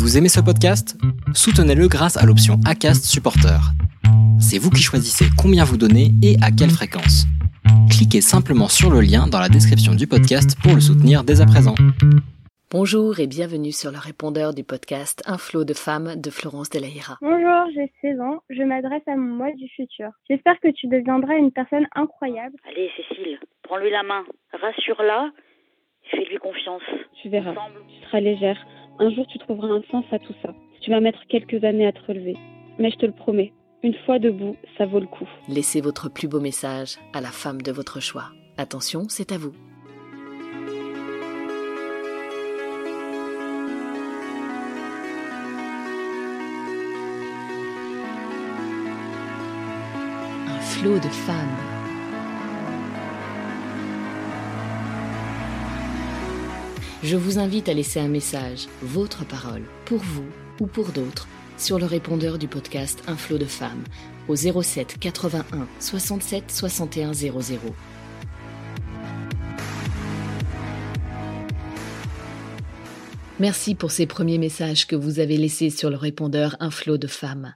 Vous aimez ce podcast? Soutenez-le grâce à l'option ACAST Supporter. C'est vous qui choisissez combien vous donnez et à quelle fréquence. Cliquez simplement sur le lien dans la description du podcast pour le soutenir dès à présent. Bonjour et bienvenue sur le répondeur du podcast Un flot de femmes de Florence Delaïra. Bonjour, j'ai 16 ans, je m'adresse à mon moi du futur. J'espère que tu deviendras une personne incroyable. Allez Cécile, prends-lui la main, rassure-la, fais-lui confiance. Tu verras, tu seras légère. Un jour tu trouveras un sens à tout ça. Tu vas mettre quelques années à te relever. Mais je te le promets, une fois debout, ça vaut le coup. Laissez votre plus beau message à la femme de votre choix. Attention, c'est à vous. Un flot de femmes. Je vous invite à laisser un message, votre parole, pour vous ou pour d'autres, sur le répondeur du podcast Un flot de femmes au 07 81 67 61 00. Merci pour ces premiers messages que vous avez laissés sur le répondeur Un flot de femmes.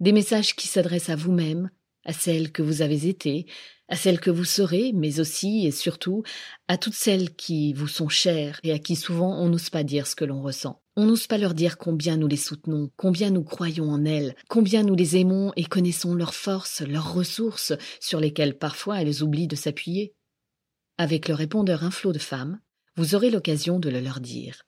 Des messages qui s'adressent à vous-même, à celles que vous avez été, à celles que vous serez, mais aussi et surtout à toutes celles qui vous sont chères et à qui souvent on n'ose pas dire ce que l'on ressent. On n'ose pas leur dire combien nous les soutenons, combien nous croyons en elles, combien nous les aimons et connaissons leurs forces, leurs ressources, sur lesquelles parfois elles oublient de s'appuyer. Avec le répondeur Un flot de femmes, vous aurez l'occasion de le leur dire.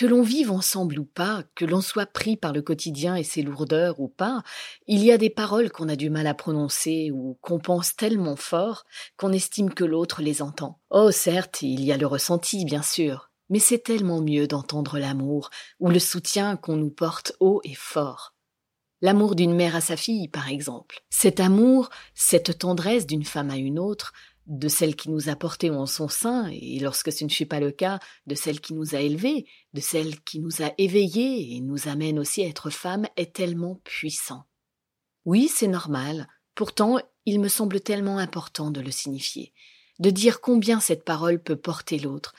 Que l'on vive ensemble ou pas, que l'on soit pris par le quotidien et ses lourdeurs ou pas, il y a des paroles qu'on a du mal à prononcer ou qu'on pense tellement fort qu'on estime que l'autre les entend. Oh certes, il y a le ressenti, bien sûr, mais c'est tellement mieux d'entendre l'amour ou le soutien qu'on nous porte haut et fort. L'amour d'une mère à sa fille, par exemple. Cet amour, cette tendresse d'une femme à une autre, de celle qui nous a portés en son sein, et lorsque ce ne fut pas le cas, de celle qui nous a élevés, de celle qui nous a éveillés et nous amène aussi à être femmes, est tellement puissant. Oui, c'est normal, pourtant il me semble tellement important de le signifier, de dire combien cette parole peut porter l'autre,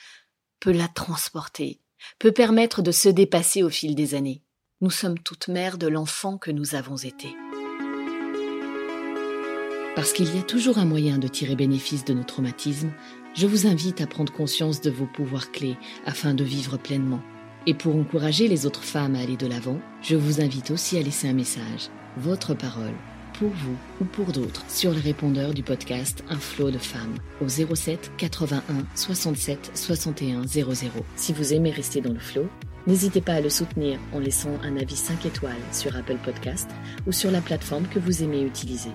peut la transporter, peut permettre de se dépasser au fil des années. Nous sommes toutes mères de l'enfant que nous avons été. Parce qu'il y a toujours un moyen de tirer bénéfice de nos traumatismes, je vous invite à prendre conscience de vos pouvoirs clés afin de vivre pleinement. Et pour encourager les autres femmes à aller de l'avant, je vous invite aussi à laisser un message, votre parole, pour vous ou pour d'autres, sur le répondeur du podcast Un flot de femmes au 07 81 67 61 00. Si vous aimez rester dans le flot, n'hésitez pas à le soutenir en laissant un avis 5 étoiles sur Apple Podcast ou sur la plateforme que vous aimez utiliser.